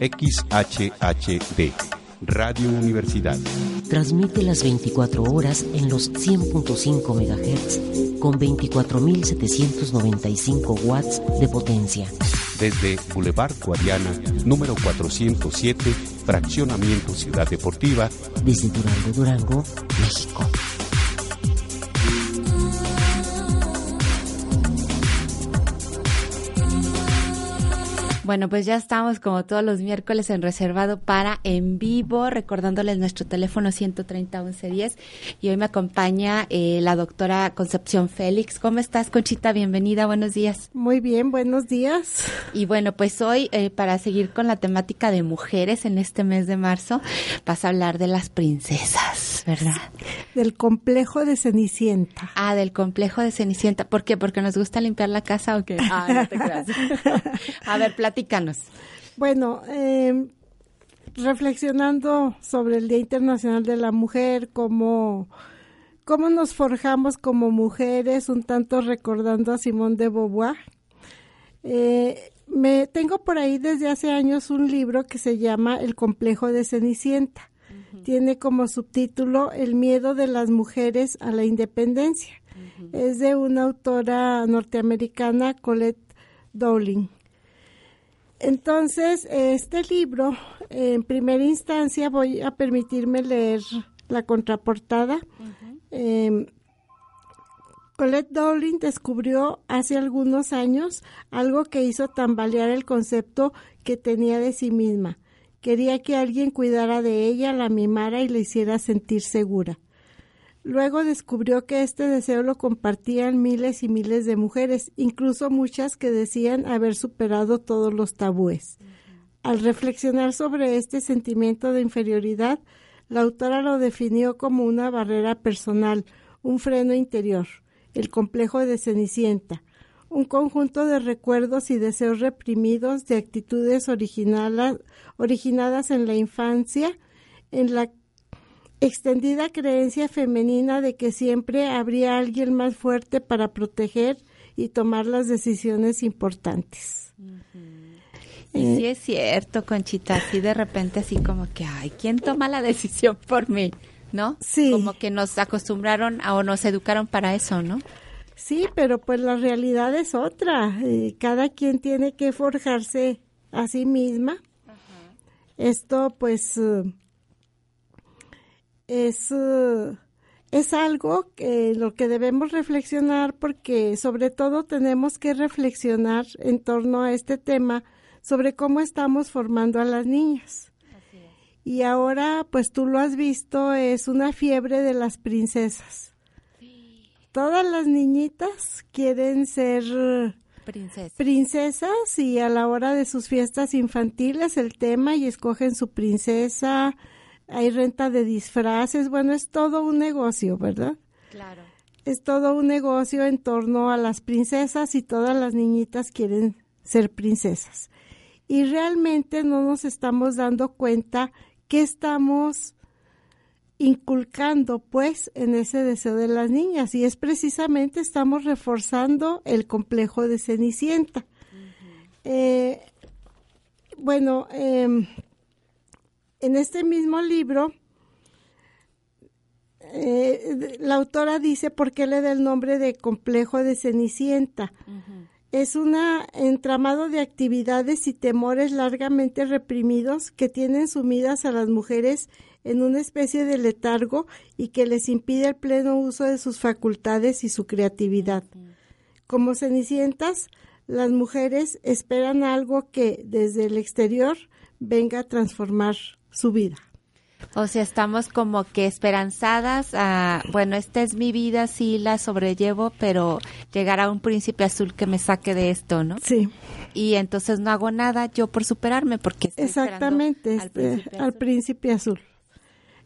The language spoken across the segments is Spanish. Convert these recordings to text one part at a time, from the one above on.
XHHD, Radio Universidad. Transmite las 24 horas en los 100.5 MHz con 24.795 watts de potencia. Desde Boulevard Guadiana, número 407, Fraccionamiento Ciudad Deportiva. Desde Durango, Durango, México. Bueno, pues ya estamos como todos los miércoles en reservado para en vivo, recordándoles nuestro teléfono 130 1110 y hoy me acompaña eh, la doctora Concepción Félix. ¿Cómo estás, Conchita? Bienvenida, buenos días. Muy bien, buenos días. Y bueno, pues hoy eh, para seguir con la temática de mujeres en este mes de marzo, vas a hablar de las princesas, ¿verdad? Del complejo de Cenicienta. Ah, del complejo de Cenicienta. ¿Por qué? ¿Porque nos gusta limpiar la casa o qué? Ah, no te creas. a ver, platícanos. Bueno, eh, reflexionando sobre el Día Internacional de la Mujer, cómo, cómo nos forjamos como mujeres, un tanto recordando a Simón de Beauvoir. Eh, me tengo por ahí desde hace años un libro que se llama El complejo de Cenicienta. Tiene como subtítulo El miedo de las mujeres a la independencia. Es de una autora norteamericana, Colette Dowling. Entonces, este libro, en primera instancia, voy a permitirme leer la contraportada. Em, Colette Dowling descubrió hace algunos años algo que hizo tambalear el concepto que tenía de sí misma. Quería que alguien cuidara de ella, la mimara y la hiciera sentir segura. Luego descubrió que este deseo lo compartían miles y miles de mujeres, incluso muchas que decían haber superado todos los tabúes. Al reflexionar sobre este sentimiento de inferioridad, la autora lo definió como una barrera personal, un freno interior, el complejo de Cenicienta, un conjunto de recuerdos y deseos reprimidos de actitudes originadas en la infancia, en la extendida creencia femenina de que siempre habría alguien más fuerte para proteger y tomar las decisiones importantes. Y sí es cierto, Conchita, así de repente así como que, ay, ¿quién toma la decisión por mí? ¿No? Sí. Como que nos acostumbraron a, o nos educaron para eso, ¿no? Sí, pero pues la realidad es otra. Eh, cada quien tiene que forjarse a sí misma. Esto pues... Uh, es, uh, es algo que lo que debemos reflexionar porque sobre todo tenemos que reflexionar en torno a este tema sobre cómo estamos formando a las niñas. Y ahora, pues tú lo has visto, es una fiebre de las princesas. Todas las niñitas quieren ser princesas y a la hora de sus fiestas infantiles el tema y escogen su princesa, hay renta de disfraces, bueno, es todo un negocio, ¿verdad? Claro. Es todo un negocio en torno a las princesas y todas las niñitas quieren ser princesas. Y realmente no nos estamos dando cuenta que estamos inculcando pues en ese deseo de las niñas y es precisamente estamos reforzando el complejo de Cenicienta. Eh, bueno, eh, en este mismo libro, eh, la autora dice por qué le da el nombre de complejo de Cenicienta. Es un entramado de actividades y temores largamente reprimidos que tienen sumidas a las mujeres en una especie de letargo y que les impide el pleno uso de sus facultades y su creatividad. Como cenicientas, las mujeres esperan algo que desde el exterior venga a transformar su vida. O sea, estamos como que esperanzadas a, bueno, esta es mi vida, sí la sobrellevo, pero llegará un príncipe azul que me saque de esto, ¿no? Sí. Y entonces no hago nada yo por superarme porque estoy Exactamente, al, este, príncipe al azul. príncipe azul.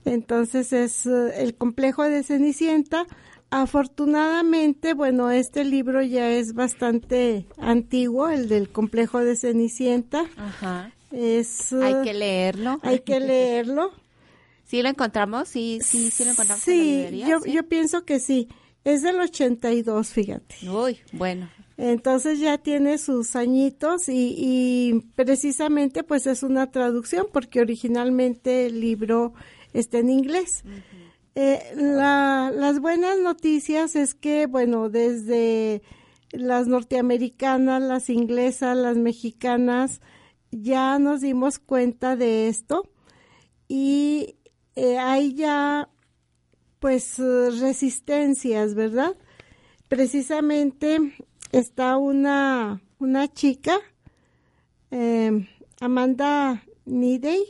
Entonces es eh, el complejo de Cenicienta. Afortunadamente, bueno, este libro ya es bastante antiguo, el del complejo de Cenicienta. Ajá. Es, Hay que leerlo. hay que leerlo. ¿Sí lo encontramos? Sí, sí, sí lo encontramos en la Sí, librería, yo, ¿sí? yo pienso que sí. Es del 82, fíjate. Uy, bueno. Entonces ya tiene sus añitos y, y precisamente pues es una traducción porque originalmente el libro está en inglés. Eh, la- las buenas noticias es que, bueno, desde las norteamericanas, las inglesas, las mexicanas, ya nos dimos cuenta de esto y eh, hay ya pues resistencias, ¿verdad? Precisamente está una, una chica, eh, Amanda Nidey,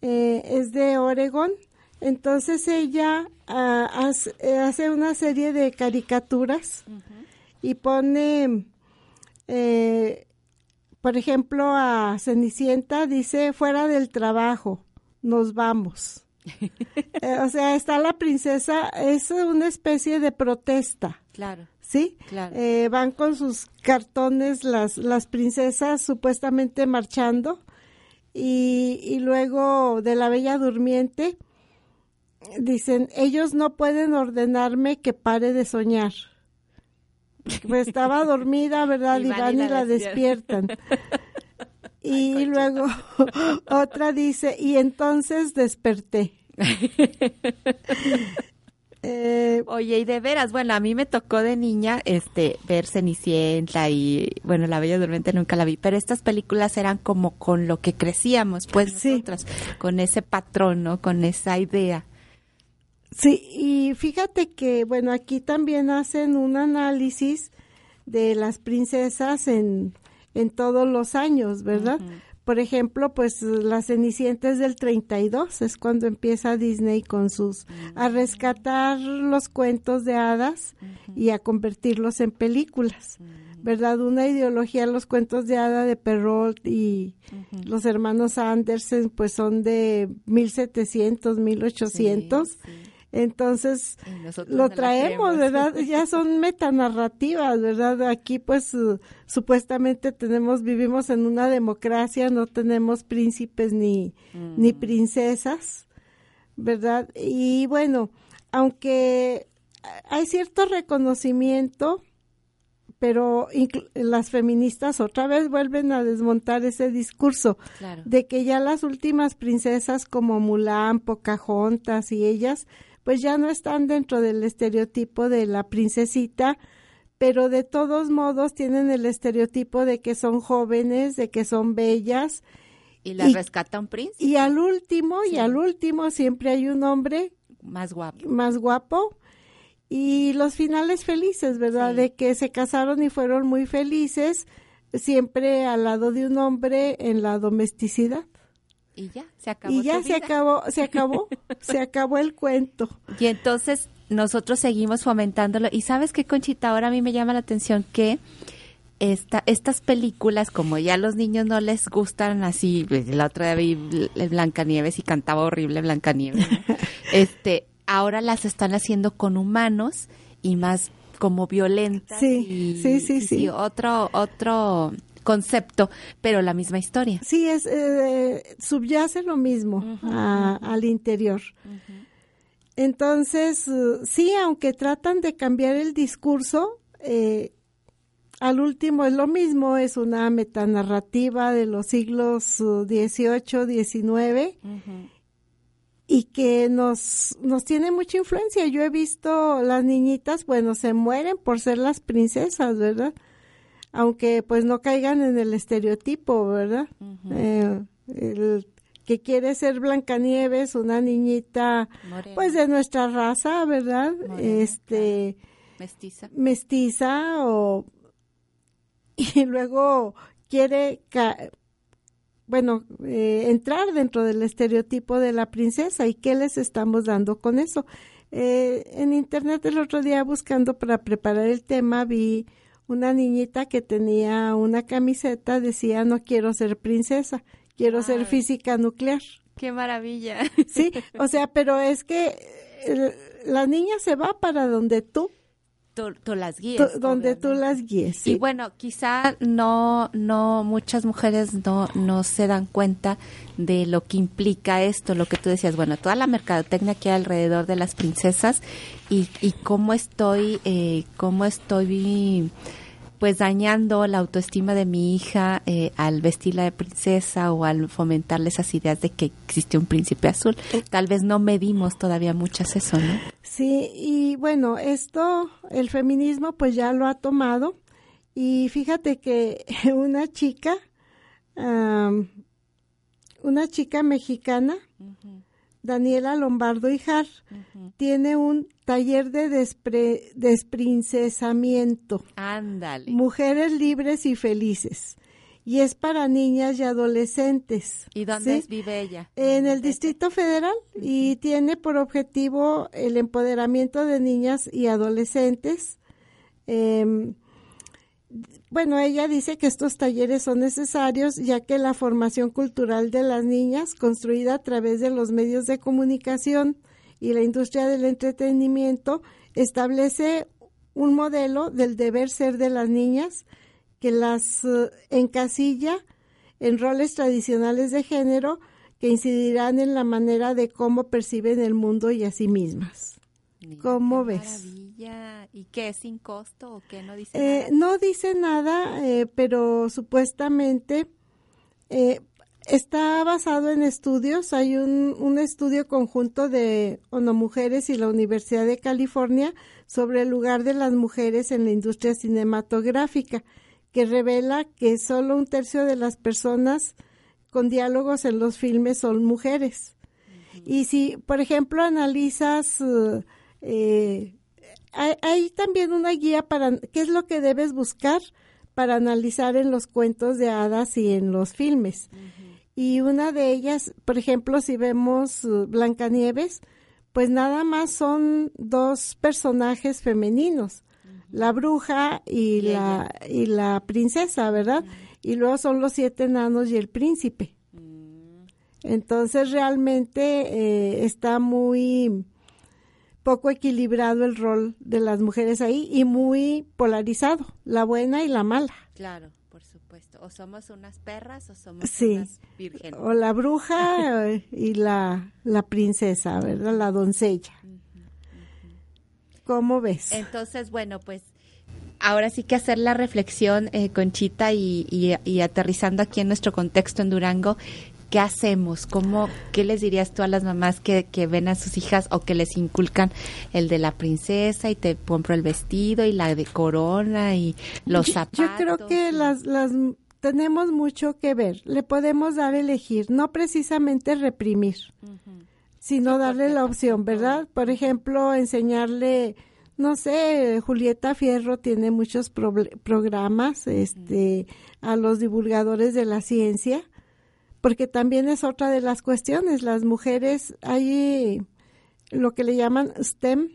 eh, es de Oregon, entonces ella ah, hace, hace una serie de caricaturas y pone, eh, por ejemplo, a Cenicienta dice fuera del trabajo, nos vamos. Eh, o sea, está la princesa, es una especie de protesta, Claro, ¿sí? claro. Eh, van con sus cartones las, las princesas supuestamente marchando y, y luego de la Bella Durmiente dicen, ellos no pueden ordenarme que pare de soñar. Pues estaba dormida, ¿verdad? Y Y van y la despiertan. Y luego otra dice, y entonces desperté. Eh, Oye, y de veras, bueno, a mí me tocó de niña este ver Cenicienta y bueno, La Bella Durmiente nunca la vi, pero estas películas eran como con lo que crecíamos, pues Sí. con ese patrón, ¿no? Con esa idea. Sí, y fíjate que, bueno, aquí también hacen un análisis de las princesas en, en todos los años, ¿verdad? Por ejemplo, pues la Cenicienta es del 32, es cuando empieza Disney con sus, a rescatar los cuentos de hadas y a convertirlos en películas, ¿verdad? Una ideología, los cuentos de hada de Perrault y los hermanos Andersen, pues son de 1700, 1800. Sí, sí. Entonces, lo traemos. ¿verdad? Ya son metanarrativas, ¿verdad? Aquí pues uh, supuestamente tenemos, vivimos en una democracia, no tenemos príncipes ni, ni princesas, ¿verdad? Y bueno, aunque hay cierto reconocimiento, pero las feministas otra vez vuelven a desmontar ese discurso Claro. de que ya las últimas princesas como Mulan, Pocahontas y ellas, pues ya no están dentro del estereotipo de la princesita, pero de todos modos tienen el estereotipo de que son jóvenes, de que son bellas, Y la y- rescata un príncipe y al último, Sí. y al último siempre hay un hombre más guapo. más guapo y los finales felices, ¿verdad? Sí. De que se casaron y fueron muy felices, siempre al lado de un hombre en la domesticidad. Y ya, se acabó. Y ya se vida. acabó, se acabó, se acabó el cuento. Y entonces nosotros seguimos fomentándolo. Y sabes qué, Conchita, ahora a mí me llama la atención que esta, estas películas, como ya a los niños no les gustan así, pues, la otra día vi Bl- Blancanieves y cantaba horrible Blancanieves, ¿no? este, ahora las están haciendo con humanos y más como violentas. Sí, y- sí, sí, sí. Otro, otro concepto, pero la misma historia. Sí, es eh, subyace lo mismo a- al interior. Entonces, eh, sí, aunque tratan de cambiar el discurso, eh, al último es lo mismo, es una metanarrativa de los siglos eh, XVIII, XIX y que nos, nos tiene mucha influencia. Yo he visto las niñitas, bueno, se mueren por ser las princesas, ¿verdad? Aunque pues no caigan en el estereotipo, ¿verdad? Eh, el que quiere ser Blancanieves, una niñita Morena. pues de nuestra raza, ¿verdad? Morena, este Mestiza. mestiza o y luego quiere ca- bueno, eh, entrar dentro del estereotipo de la princesa y qué les estamos dando con eso. Eh, en internet el otro día buscando para preparar el tema vi una niñita que tenía una camiseta, decía no quiero ser princesa, quiero ser física nuclear. Qué maravilla. Sí, o sea, pero es que eh, la niña se va para donde tú tú, las guíes. donde tú las guíes. Y bueno, quizá no, no, muchas mujeres no, no se dan cuenta de lo que implica esto, lo que tú decías, bueno, toda la mercadotecnia que hay alrededor de las princesas y, y cómo estoy, eh, cómo estoy pues dañando la autoestima de mi hija eh, al vestirla de princesa o al fomentarle esas ideas de que existe un príncipe azul. Tal vez no medimos todavía muchas eso, ¿no? Sí, y bueno, esto el feminismo pues ya lo ha tomado y fíjate que una chica, una chica mexicana, Daniela Lombardo Hijar, tiene un taller de desprincesamiento. Ándale. Mujeres libres y felices. Y es para niñas y adolescentes. ¿Y dónde vive ella? En el Distrito Federal y tiene por objetivo el empoderamiento de niñas y adolescentes. Eh, bueno, ella dice que estos talleres son necesarios ya que la formación cultural de las niñas, construida a través de los medios de comunicación y la industria del entretenimiento, establece un modelo del deber ser de las niñas que las eh, encasilla en roles tradicionales de género que incidirán en la manera de cómo perciben el mundo y a sí mismas. ¿Cómo ves? ¿Y qué es sin costo o qué no dice eh, nada? No dice nada, eh, pero supuestamente eh, está basado en estudios. Hay un, un estudio conjunto de ONU Mujeres y la Universidad de California sobre el lugar de las mujeres en la industria cinematográfica, que revela que solo un tercio de las personas con diálogos en los filmes son mujeres. Y si, por ejemplo, analizas eh, hay, también una guía para qué es lo que debes buscar para analizar en los cuentos de hadas y en los filmes. Y una de ellas, por ejemplo, si vemos uh, Blancanieves, pues nada más son dos personajes femeninos, la bruja y, la y la princesa, ¿verdad? Y luego son los siete enanos y el príncipe. Mm. Entonces realmente eh, está muy poco equilibrado el rol de las mujeres ahí y muy polarizado, la buena y la mala. Claro, por supuesto. O somos unas perras o somos unas vírgenes. O la bruja y la, la princesa, ¿verdad? La doncella. ¿Cómo ves? Entonces, bueno, pues ahora sí que hacer la reflexión, eh, Conchita, y, y, aterrizando aquí en nuestro contexto en Durango, ¿qué hacemos? ¿Cómo, ¿Qué les dirías tú a las mamás que, que ven a sus hijas o que les inculcan el de la princesa y te compro el vestido y la de corona y los zapatos? Yo creo que las, las tenemos mucho que ver. Le podemos dar elegir, no precisamente reprimir, sino darle la opción, ¿verdad? Por ejemplo, enseñarle no sé, Julieta Fierro tiene muchos programas este, a los divulgadores de la ciencia porque también es otra de las cuestiones. Las mujeres, hay lo que le llaman STEM,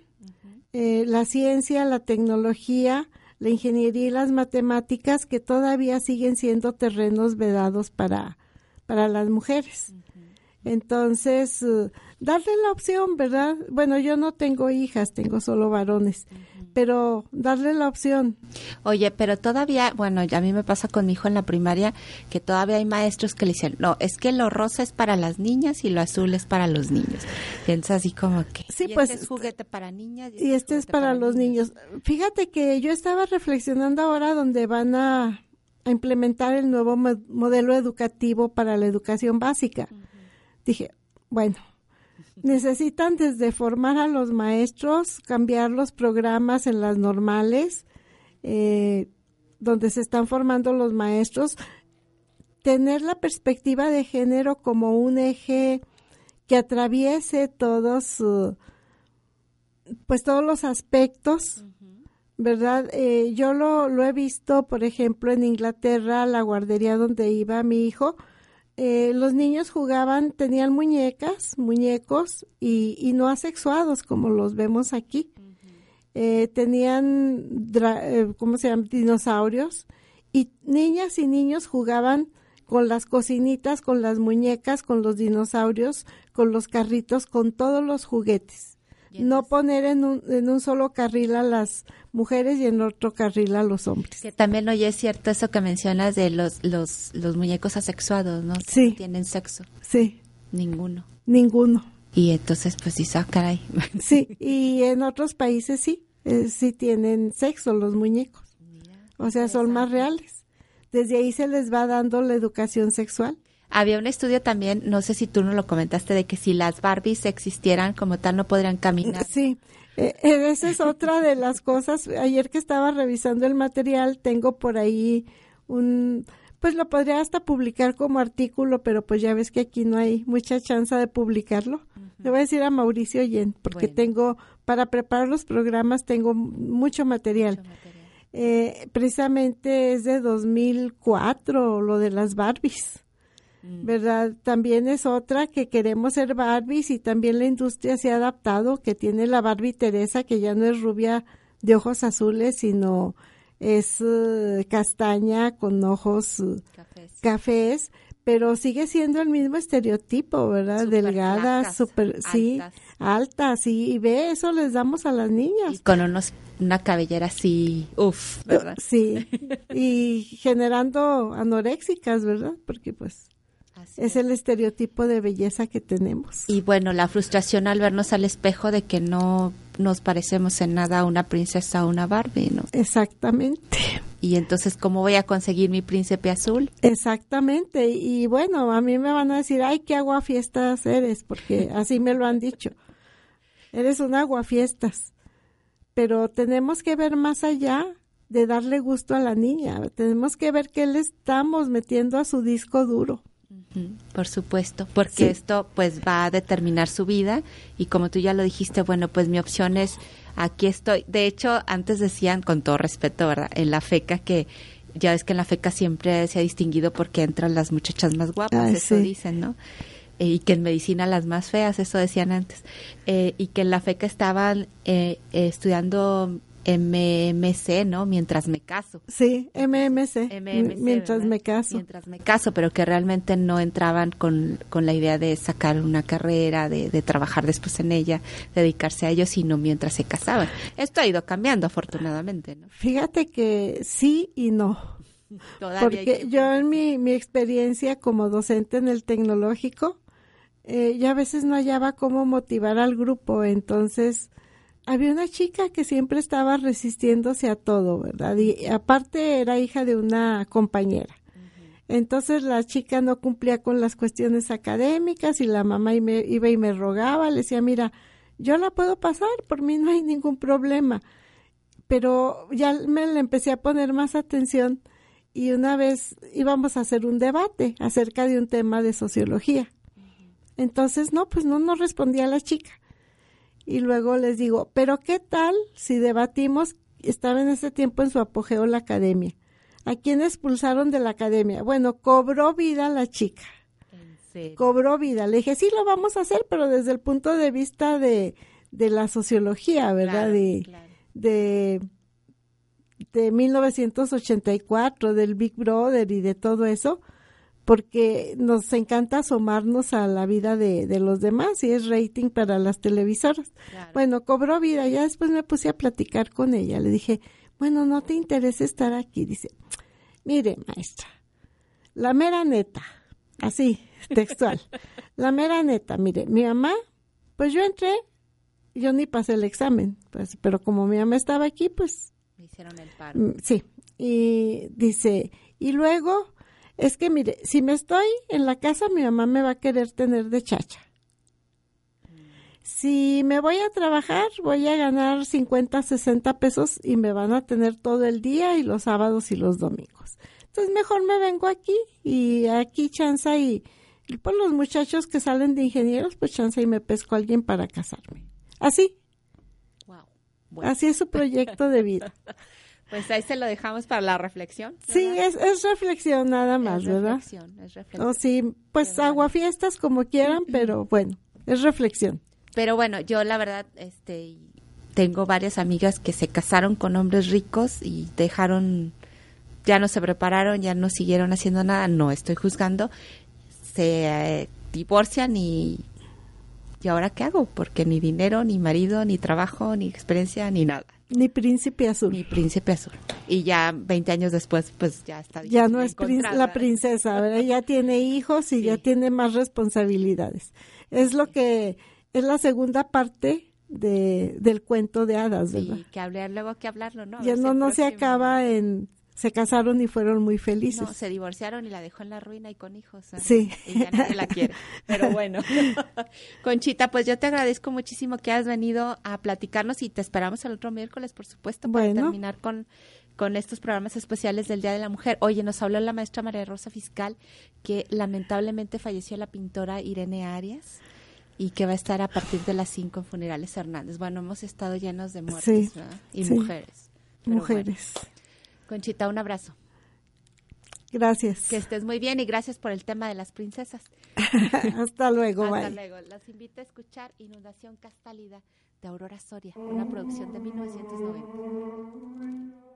eh, la ciencia, la tecnología, la ingeniería y las matemáticas, que todavía siguen siendo terrenos vedados para, para las mujeres. Entonces, uh, darle la opción, ¿verdad? Bueno, yo no tengo hijas, tengo solo varones pero darle la opción. Oye, pero todavía, bueno, ya a mí me pasa con mi hijo en la primaria que todavía hay maestros que le dicen, no, es que lo rosa es para las niñas y lo azul es para los niños. Piensa así como que, sí, pues, este es juguete para niñas y este, es, para, los niños. Fíjate que yo estaba reflexionando ahora donde van a, implementar el nuevo modelo educativo para la educación básica. Dije, bueno, necesitan desde formar a los maestros, cambiar los programas en las normales, eh, donde se están formando los maestros, tener la perspectiva de género como un eje que atraviese todos, pues todos los aspectos, ¿verdad? Eh, yo lo, lo he visto, por ejemplo, en Inglaterra, la guardería donde iba mi hijo, eh, los niños jugaban, tenían muñecas, muñecos y, y no asexuados como los vemos aquí. Eh, tenían, eh, ¿cómo se llama? Dinosaurios. Y niñas y niños jugaban con las cocinitas, con las muñecas, con los dinosaurios, con los carritos, con todos los juguetes. No poner en un, en un solo carril a las mujeres y en otro carril a los hombres. Que también, oye, es cierto eso que mencionas de los, los, los muñecos asexuados, ¿no? Sí. tienen sexo. Sí. Ninguno. Ninguno. Y entonces, pues sí, ah, caray. Sí, y en otros países sí, eh, sí tienen sexo los muñecos. o sea, son más reales. Desde ahí se les va dando la educación sexual. Había un estudio también, no sé si tú no lo comentaste, de que si las Barbies existieran como tal no podrían caminar. Sí, eh, eh, esa es otra de las cosas. Ayer que estaba revisando el material, tengo por ahí un, pues lo podría hasta publicar como artículo, pero pues ya ves que aquí no hay mucha chance de publicarlo. Le voy a decir a Mauricio Yen, porque tengo, para preparar los programas, tengo mucho material. Eh, precisamente es de 2004, lo de las Barbies. Mm. ¿verdad? También es otra que queremos ser Barbies y también la industria se ha adaptado, que tiene la Barbie Teresa, que ya no es rubia de ojos azules, sino es eh, castaña con ojos eh, cafés. pero sigue siendo el mismo estereotipo, ¿verdad? Delgada, super, sí, alta, sí, y ve, eso les damos a las niñas. Y con unos, una cabellera así, uff, ¿verdad? Sí, y generando anoréxicas, ¿verdad? Porque pues es el estereotipo de belleza que tenemos. Y bueno, la frustración al vernos al espejo de que no nos parecemos en nada a una princesa o una Barbie, ¿no? Exactamente. Y entonces, ¿cómo voy a conseguir mi príncipe azul? Exactamente. Y bueno, a mí me van a decir, ay, qué aguafiestas eres, porque así me lo han dicho. Eres un aguafiestas. Pero tenemos que ver más allá de darle gusto a la niña. Tenemos que ver qué le estamos metiendo a su disco duro. Por supuesto, porque esto pues va a determinar su vida y como tú ya lo dijiste, bueno, pues mi opción es aquí estoy. De hecho, antes decían, con todo respeto, ¿verdad? En la FECA que ya ves que en la FECA siempre se ha distinguido porque entran las muchachas más guapas, eso dicen, ¿no? Eh, y que en medicina las más feas, eso decían antes, eh, y que en la FECA estaban eh, estudiando MMC, ¿no? Mientras me caso. Sí, MMC. mientras me caso. Mientras me caso, pero que realmente no entraban con, con la idea de sacar una carrera, de, de, trabajar después en ella, dedicarse a ello, sino mientras se casaban. Esto ha ido cambiando, afortunadamente, ¿no? Fíjate que sí y no. Porque yo en mi, mi experiencia como docente en el tecnológico, eh, ya a veces no hallaba cómo motivar al grupo, entonces había una chica que siempre estaba resistiéndose a todo, ¿verdad? Y aparte era hija de una compañera. Entonces la chica no cumplía con las cuestiones académicas y la mamá iba y me rogaba, le decía, mira, yo la puedo pasar, por mí no hay ningún problema. Pero ya me le empecé a poner más atención y una vez íbamos a hacer un debate acerca de un tema de sociología. Entonces, no, pues no nos respondía la chica y luego les digo, pero ¿qué tal si debatimos? Estaba en ese tiempo en su apogeo la academia. ¿A quién expulsaron de la academia? Bueno, cobró vida la chica. Cobró vida. Le dije, sí, lo vamos a hacer, pero desde el punto de vista de, de la sociología, ¿verdad? de, de, de 1984, del Big Brother y de todo eso porque nos encanta asomarnos a la vida de, de los demás y es rating para las televisoras. Bueno, cobró vida, ya después me puse a platicar con ella, le dije, bueno, no te interesa estar aquí, dice, mire, maestra, la mera neta, así, textual, la mera neta, mire, mi mamá, pues yo entré, yo ni pasé el examen, pues, pero como mi mamá estaba aquí, pues... Me hicieron el paro. Mm, sí, y dice, y luego es que mire, si me estoy en la casa, mi mamá me va a querer tener de chacha. Si me voy a trabajar, voy a ganar 50, 60 pesos y me van a tener todo el día y los sábados y los domingos. Entonces mejor me vengo aquí y aquí chanza y, por los muchachos que salen de ingenieros, pues chanza y me pesco a alguien para casarme. Así. Así es su proyecto de vida. Pues ahí se lo dejamos para la reflexión. Sí, es, es reflexión nada más, es ¿verdad? Reflexión, es reflexión. O sí, pues aguafiestas como quieran, pero bueno, es reflexión. Pero bueno, yo la verdad, este, tengo varias amigas que se casaron con hombres ricos y dejaron, ya no se prepararon, ya no siguieron haciendo nada, no estoy juzgando, se eh, divorcian y, ¿y ahora qué hago? Porque ni dinero, ni marido, ni trabajo, ni experiencia, ni nada. Ni príncipe azul. Ni príncipe azul. Y ya 20 años después, pues ya está. Ya no es la princesa, ¿verdad? Ya tiene hijos y ya tiene más responsabilidades. Es lo que es la segunda parte de, del cuento de hadas, ¿verdad? Sí, que hablar, luego que hablarlo, ¿no? Ya no, no se acaba en se casaron y fueron muy felices. No, se divorciaron y la dejó en la ruina y con hijos. Sí. Y ya nadie la quiere. Pero bueno. Conchita, pues yo te agradezco muchísimo que has venido a platicarnos y te esperamos el otro miércoles, por supuesto, para terminar con, con estos programas especiales del Día de la Mujer. Oye, nos habló la maestra María Rosa Fiscal que lamentablemente falleció la pintora Irene Arias y que va a estar a partir de las 5 en Funerales Hernández. Bueno, hemos estado llenos de muertes y mujeres. mujeres. Conchita, un abrazo. Gracias. Que estés muy bien y gracias por el tema de las princesas. Hasta luego, Hasta luego. Las invito a escuchar Inundación Castálida de Aurora Soria, una producción de 1990.